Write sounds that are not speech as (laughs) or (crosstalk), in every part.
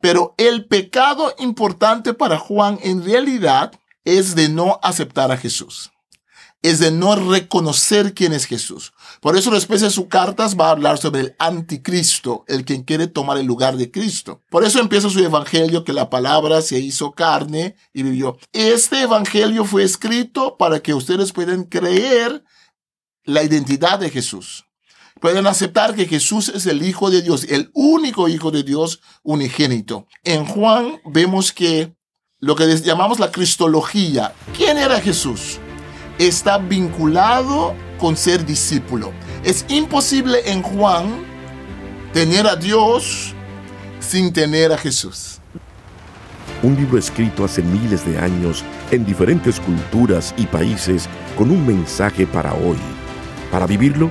Pero el pecado importante para Juan en realidad es de no aceptar a Jesús. Es de no reconocer quién es Jesús. Por eso después de sus cartas va a hablar sobre el anticristo, el quien quiere tomar el lugar de Cristo. Por eso empieza su evangelio que la palabra se hizo carne y vivió. Este evangelio fue escrito para que ustedes puedan creer la identidad de Jesús. Pueden aceptar que Jesús es el Hijo de Dios, el único Hijo de Dios unigénito. En Juan vemos que lo que llamamos la cristología, ¿quién era Jesús? Está vinculado con ser discípulo. Es imposible en Juan tener a Dios sin tener a Jesús. Un libro escrito hace miles de años en diferentes culturas y países con un mensaje para hoy. Para vivirlo,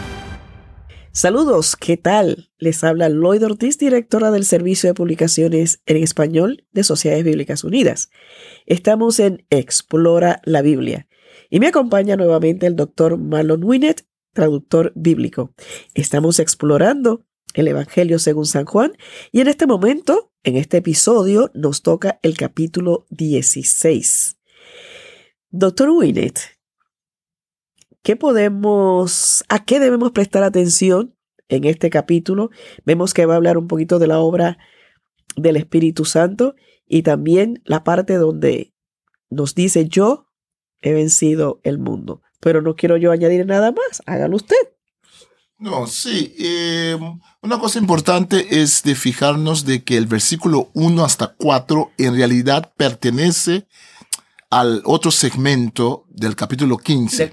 Saludos, ¿qué tal? Les habla Lloyd Ortiz, directora del Servicio de Publicaciones en Español de Sociedades Bíblicas Unidas. Estamos en Explora la Biblia y me acompaña nuevamente el doctor Marlon Winnet, traductor bíblico. Estamos explorando el Evangelio según San Juan y en este momento, en este episodio, nos toca el capítulo 16. Doctor Winnet, ¿qué podemos, a qué debemos prestar atención en este capítulo? Vemos que va a hablar un poquito de la obra del Espíritu Santo y también la parte donde nos dice yo he vencido el mundo. Pero no quiero yo añadir nada más, hágalo usted. No, sí. Eh, una cosa importante es de fijarnos de que el versículo 1 hasta 4 en realidad pertenece al otro segmento del capítulo 15.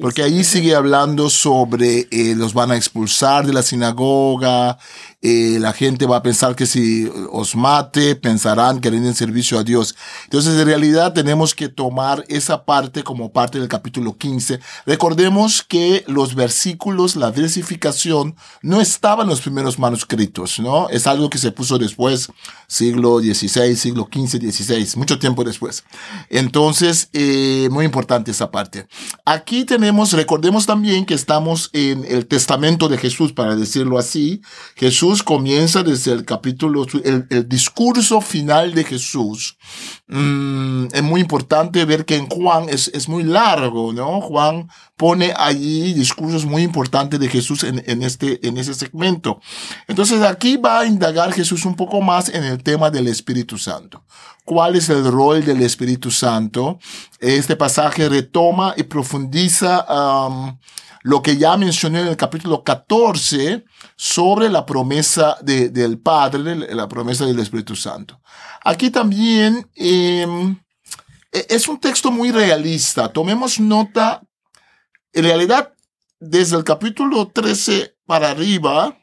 Porque ahí sigue hablando sobre eh, los van a expulsar de la sinagoga, eh, la gente va a pensar que si os mate, pensarán que rinden servicio a Dios. Entonces, en realidad tenemos que tomar esa parte como parte del capítulo 15. Recordemos que los versículos, la versificación, no estaban en los primeros manuscritos, ¿no? Es algo que se puso después, siglo XVI, siglo XV, XVI, mucho tiempo después. Entonces, eh, muy importante esa parte. Aquí tenemos, recordemos también que estamos en el testamento de Jesús, para decirlo así. Jesús comienza desde el capítulo, el, discurso final de Jesús. Mm, es muy importante ver que en Juan es, es muy largo, ¿no? Juan pone allí discursos muy importantes de Jesús en, en, este, en ese segmento. Entonces aquí va a indagar Jesús un poco más en el tema del Espíritu Santo. ¿Cuál es el rol del Espíritu Santo? Este pasaje retoma y profundiza um, lo que ya mencioné en el capítulo 14 sobre la promesa de, del Padre, la promesa del Espíritu Santo. Aquí también em, e, es un texto muy realista. Tomemos nota en realidad, desde el capítulo 13 para arriba,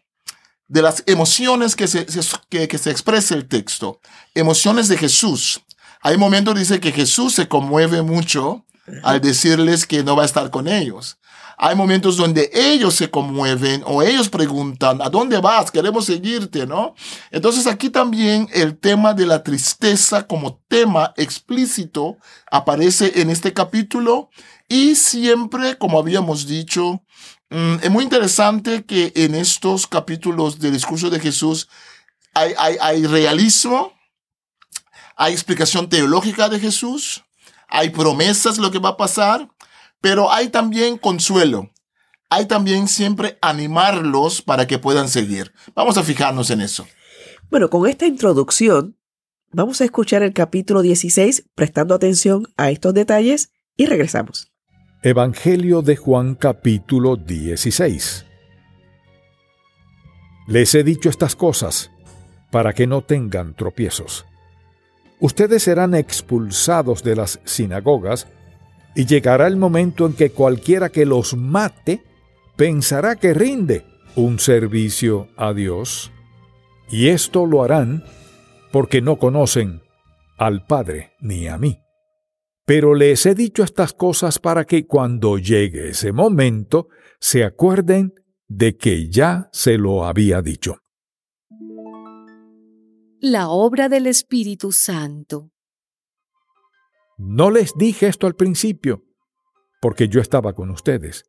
de las emociones que se, que, se expresa el texto, emociones de Jesús. Hay momentos, dice que Jesús se conmueve mucho al decirles que no va a estar con ellos. Hay momentos donde ellos se conmueven o ellos preguntan, ¿a dónde vas? Queremos seguirte, ¿no? Entonces aquí también el tema de la tristeza como tema explícito aparece en este capítulo y siempre, como habíamos dicho, mm, es muy interesante que en estos capítulos del discurso de Jesús hay, hay, hay realismo, hay explicación teológica de Jesús, hay promesas de lo que va a pasar, pero hay también consuelo. Hay también siempre animarlos para que puedan seguir. Vamos a fijarnos en eso. Bueno, con esta introducción, vamos a escuchar el capítulo 16 prestando atención a estos detalles y regresamos. Evangelio de Juan capítulo 16 Les he dicho estas cosas para que no tengan tropiezos. Ustedes serán expulsados de las sinagogas y llegará el momento en que cualquiera que los mate pensará que rinde un servicio a Dios. Y esto lo harán porque no conocen al Padre ni a mí. Pero les he dicho estas cosas para que cuando llegue ese momento se acuerden de que ya se lo había dicho. La obra del Espíritu Santo. No les dije esto al principio, porque yo estaba con ustedes.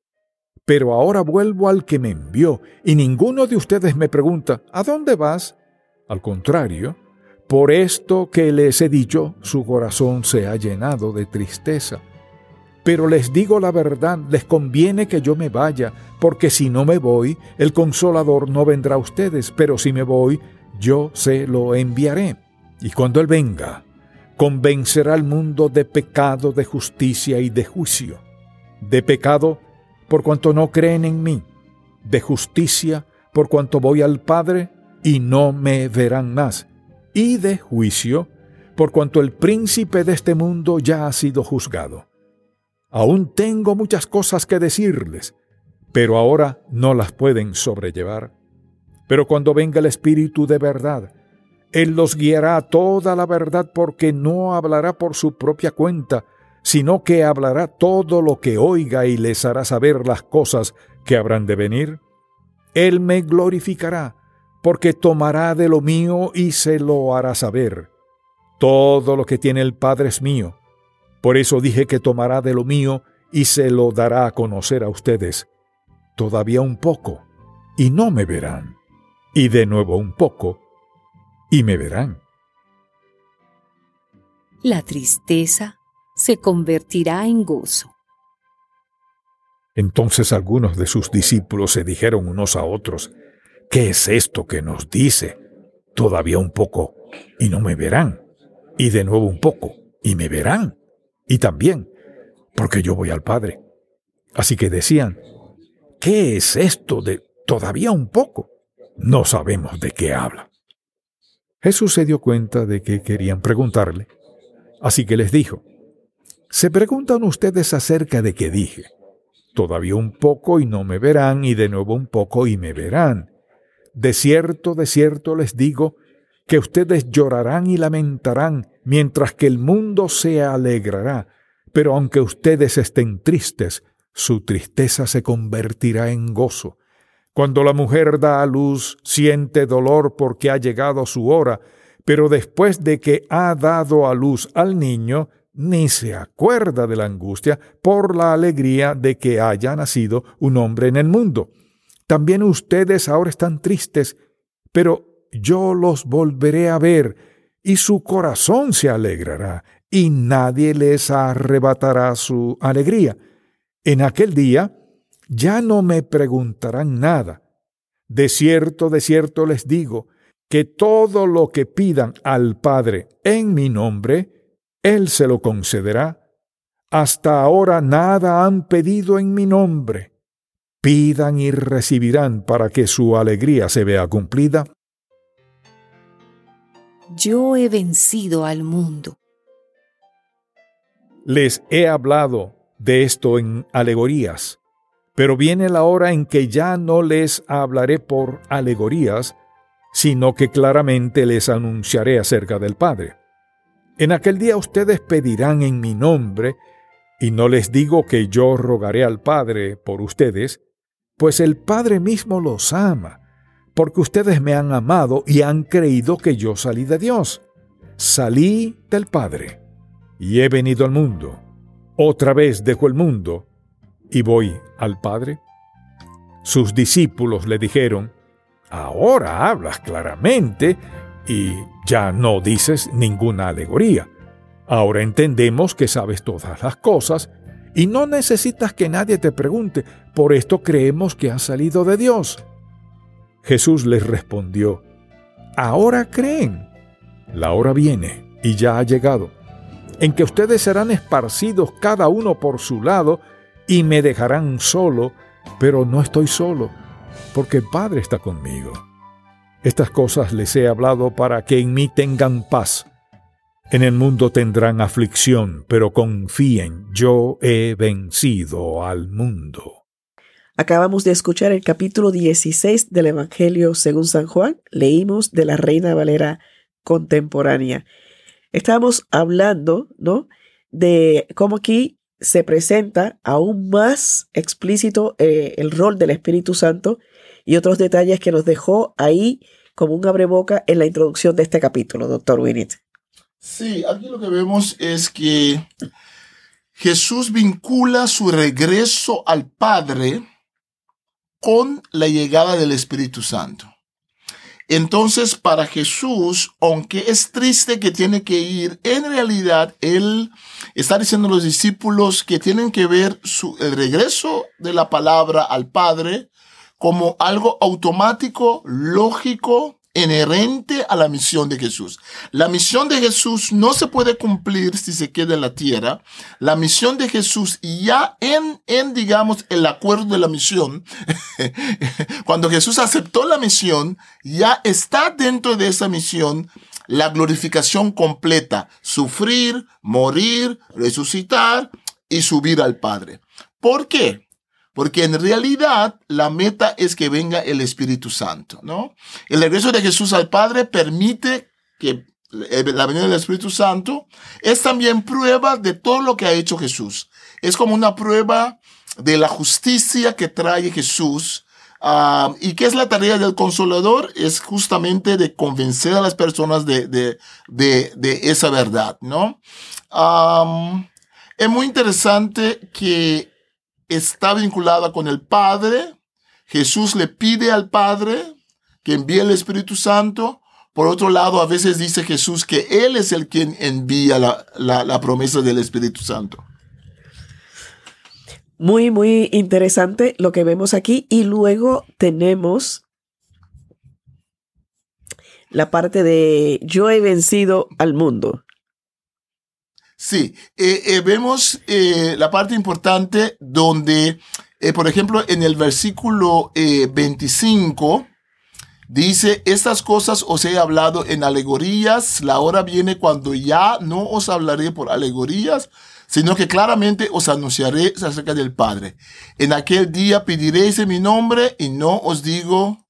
Pero ahora vuelvo al que me envió, y ninguno de ustedes me pregunta, ¿a dónde vas? Al contrario, por esto que les he dicho, su corazón se ha llenado de tristeza. Pero les digo la verdad, les conviene que yo me vaya, porque si no me voy, el consolador no vendrá a ustedes, pero si me voy, yo se lo enviaré. Y cuando Él venga, convencerá al mundo de pecado, de justicia y de juicio. De pecado, por cuanto no creen en mí, de justicia, por cuanto voy al Padre y no me verán más, y de juicio, por cuanto el príncipe de este mundo ya ha sido juzgado. Aún tengo muchas cosas que decirles, pero ahora no las pueden sobrellevar. Pero cuando venga el Espíritu de verdad, Él los guiará a toda la verdad porque no hablará por su propia cuenta, sino que hablará todo lo que oiga y les hará saber las cosas que habrán de venir. Él me glorificará, porque tomará de lo mío y se lo hará saber. Todo lo que tiene el Padre es mío. Por eso dije que tomará de lo mío y se lo dará a conocer a ustedes. Todavía un poco, y no me verán. Y de nuevo un poco, y me verán. La tristeza se convertirá en gozo. Entonces algunos de sus discípulos se dijeron unos a otros, ¿qué es esto que nos dice? Todavía un poco, y no me verán, y de nuevo un poco, y me verán, y también, porque yo voy al Padre. Así que decían, ¿qué es esto de todavía un poco? No sabemos de qué habla. Jesús se dio cuenta de que querían preguntarle, así que les dijo, se preguntan ustedes acerca de qué dije. Todavía un poco y no me verán, y de nuevo un poco y me verán. De cierto, de cierto les digo, que ustedes llorarán y lamentarán, mientras que el mundo se alegrará. Pero aunque ustedes estén tristes, su tristeza se convertirá en gozo. Cuando la mujer da a luz, siente dolor porque ha llegado su hora, pero después de que ha dado a luz al niño, ni se acuerda de la angustia por la alegría de que haya nacido un hombre en el mundo. También ustedes ahora están tristes, pero yo los volveré a ver, y su corazón se alegrará, y nadie les arrebatará su alegría. En aquel día ya no me preguntarán nada. De cierto, de cierto les digo, que todo lo que pidan al Padre en mi nombre, él se lo concederá. Hasta ahora nada han pedido en mi nombre. Pidan y recibirán para que su alegría se vea cumplida. Yo he vencido al mundo. Les he hablado de esto en alegorías, pero viene la hora en que ya no les hablaré por alegorías, sino que claramente les anunciaré acerca del Padre. En aquel día ustedes pedirán en mi nombre, y no les digo que yo rogaré al Padre por ustedes, pues el Padre mismo los ama, porque ustedes me han amado y han creído que yo salí de Dios. Salí del Padre y he venido al mundo. Otra vez dejo el mundo y voy al Padre. Sus discípulos le dijeron, Ahora hablas claramente y ya no dices ninguna alegoría. Ahora entendemos que sabes todas las cosas y no necesitas que nadie te pregunte, por esto creemos que has salido de Dios. Jesús les respondió, Ahora creen. La hora viene y ya ha llegado, en que ustedes serán esparcidos cada uno por su lado y me dejarán solo, pero no estoy solo, porque el Padre está conmigo. Estas cosas les he hablado para que en mí tengan paz. En el mundo tendrán aflicción, pero confíen, yo he vencido al mundo. Acabamos de escuchar el capítulo 16 del Evangelio según San Juan. Leímos de la Reina Valera contemporánea. Estamos hablando, ¿no? de cómo aquí se presenta aún más explícito eh, el rol del Espíritu Santo y otros detalles que nos dejó ahí como un abreboca en la introducción de este capítulo, doctor Winnet. Sí, aquí lo que vemos es que Jesús vincula su regreso al Padre con la llegada del Espíritu Santo. Entonces, para Jesús, aunque es triste que tiene que ir, en realidad Él está diciendo a los discípulos que tienen que ver su, el regreso de la palabra al Padre como algo automático, lógico, inherente a la misión de Jesús. La misión de Jesús no se puede cumplir si se queda en la tierra. La misión de Jesús ya en, en digamos, el acuerdo de la misión, (laughs) cuando Jesús aceptó la misión, ya está dentro de esa misión la glorificación completa, sufrir, morir, resucitar y subir al Padre. ¿Por qué? Porque en realidad la meta es que venga el Espíritu Santo, ¿no? El regreso de Jesús al Padre permite que la venida del Espíritu Santo es también prueba de todo lo que ha hecho Jesús. Es como una prueba de la justicia que trae Jesús. Uh, ¿Y qué es la tarea del consolador? Es justamente de convencer a las personas de, de, de, de esa verdad, ¿no? Um, es muy interesante que está vinculada con el Padre. Jesús le pide al Padre que envíe el Espíritu Santo. Por otro lado, a veces dice Jesús que Él es el quien envía la, la, promesa del Espíritu Santo. Muy, muy interesante lo que vemos aquí. Y luego tenemos la parte de yo he vencido al mundo. Sí, eh, eh, vemos eh, la parte importante donde, por ejemplo, en el versículo 25, dice, estas cosas os he hablado en alegorías, la hora viene cuando ya no os hablaré por alegorías, sino que claramente os anunciaré acerca del Padre. En aquel día pediréis en mi nombre y no os digo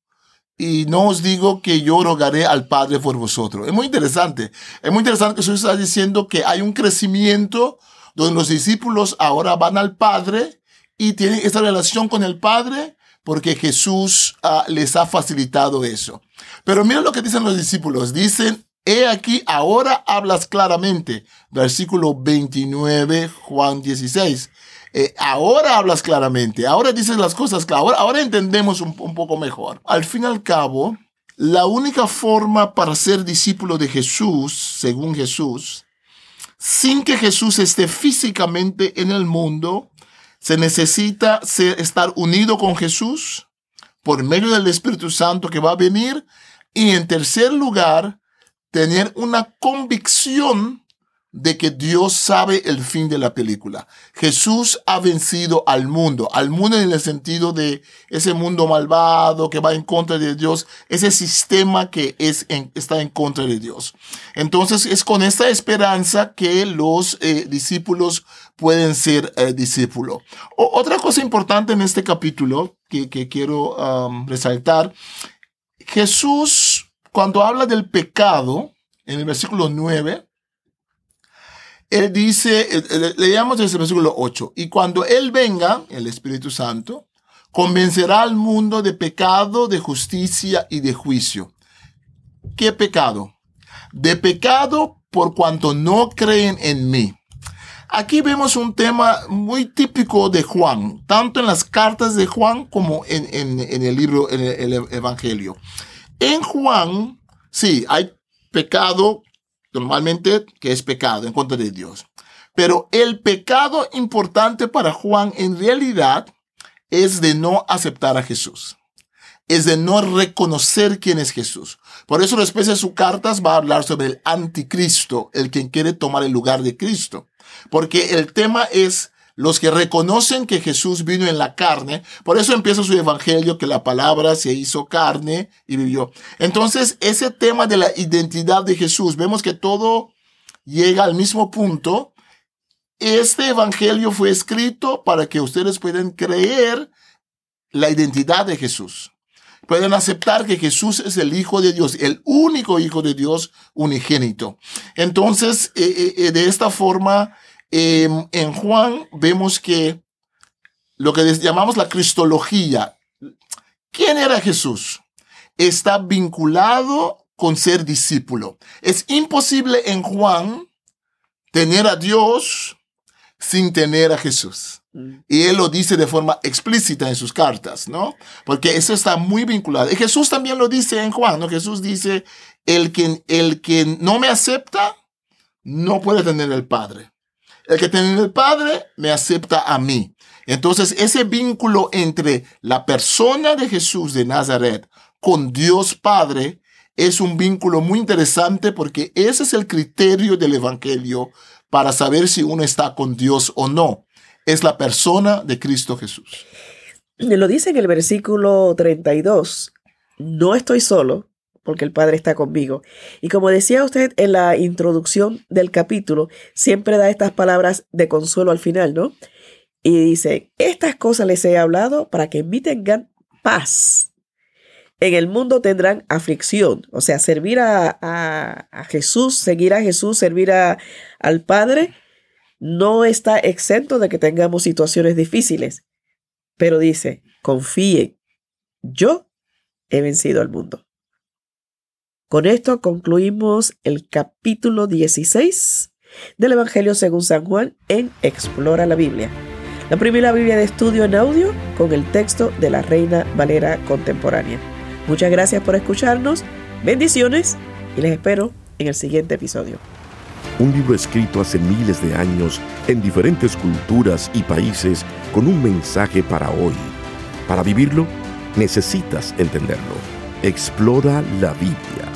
y no os digo que yo rogaré al Padre por vosotros. Es muy interesante. Es muy interesante que Jesús está diciendo que hay un crecimiento donde los discípulos ahora van al Padre y tienen esta relación con el Padre porque Jesús uh, les ha facilitado eso. Pero mira lo que dicen los discípulos. Dicen, he aquí, ahora hablas claramente. Versículo 29, Juan 16. Eh, ahora hablas claramente, ahora dices las cosas ahora, ahora entendemos un, poco mejor. Al fin y al cabo, la única forma para ser discípulo de Jesús, según Jesús, sin que Jesús esté físicamente en el mundo, se necesita estar unido con Jesús por medio del Espíritu Santo que va a venir. Y en tercer lugar, tener una convicción de que Dios sabe el fin de la película. Jesús ha vencido al mundo, al mundo en el sentido de ese mundo malvado que va en contra de Dios, ese sistema que es está en contra de Dios. Entonces es con esta esperanza que los eh, discípulos pueden ser eh, discípulos. Otra cosa importante en este capítulo que, quiero um, resaltar, Jesús cuando habla del pecado, en el versículo 9, él dice, leíamos desde el versículo 8, y cuando Él venga, el Espíritu Santo, convencerá al mundo de pecado, de justicia y de juicio. ¿Qué pecado? De pecado por cuanto no creen en mí. Aquí vemos un tema muy típico de Juan, tanto en las cartas de Juan como en, en, el libro, en el Evangelio. En Juan, sí, hay pecado normalmente que es pecado en contra de Dios. Pero el pecado importante para Juan en realidad es de no aceptar a Jesús. Es de no reconocer quién es Jesús. Por eso después de sus cartas va a hablar sobre el anticristo, el quien quiere tomar el lugar de Cristo. Porque el tema es los que reconocen que Jesús vino en la carne. Por eso empieza su evangelio, que la palabra se hizo carne y vivió. Entonces, ese tema de la identidad de Jesús, vemos que todo llega al mismo punto. Este evangelio fue escrito para que ustedes puedan creer la identidad de Jesús. Pueden aceptar que Jesús es el Hijo de Dios, el único Hijo de Dios unigénito. Entonces, eh, eh, eh, de esta forma, em, en Juan vemos que lo que llamamos la cristología, ¿quién era Jesús? Está vinculado con ser discípulo. Es imposible en Juan tener a Dios sin tener a Jesús. Mm. Y él lo dice de forma explícita en sus cartas, ¿no? Porque eso está muy vinculado. Y Jesús también lo dice en Juan, ¿no? Jesús dice, el que, el que no me acepta, no puede tener el Padre. El que tiene el Padre, me acepta a mí. Entonces, ese vínculo entre la persona de Jesús de Nazaret con Dios Padre es un vínculo muy interesante porque ese es el criterio del Evangelio para saber si uno está con Dios o no. Es la persona de Cristo Jesús. Lo dice en el versículo 32. No estoy solo porque el Padre está conmigo. Y como decía usted en la introducción del capítulo, siempre da estas palabras de consuelo al final, ¿no? Y dice, estas cosas les he hablado para que en mí tengan paz. En el mundo tendrán aflicción, o sea, servir a, Jesús, seguir a Jesús, servir al Padre, no está exento de que tengamos situaciones difíciles. Pero dice, confíen, yo he vencido al mundo. Con esto concluimos el capítulo 16 del Evangelio según San Juan en Explora la Biblia. La primera Biblia de estudio en audio con el texto de la Reina Valera Contemporánea. Muchas gracias por escucharnos, bendiciones y les espero en el siguiente episodio. Un libro escrito hace miles de años en diferentes culturas y países con un mensaje para hoy. Para vivirlo, necesitas entenderlo. Explora la Biblia.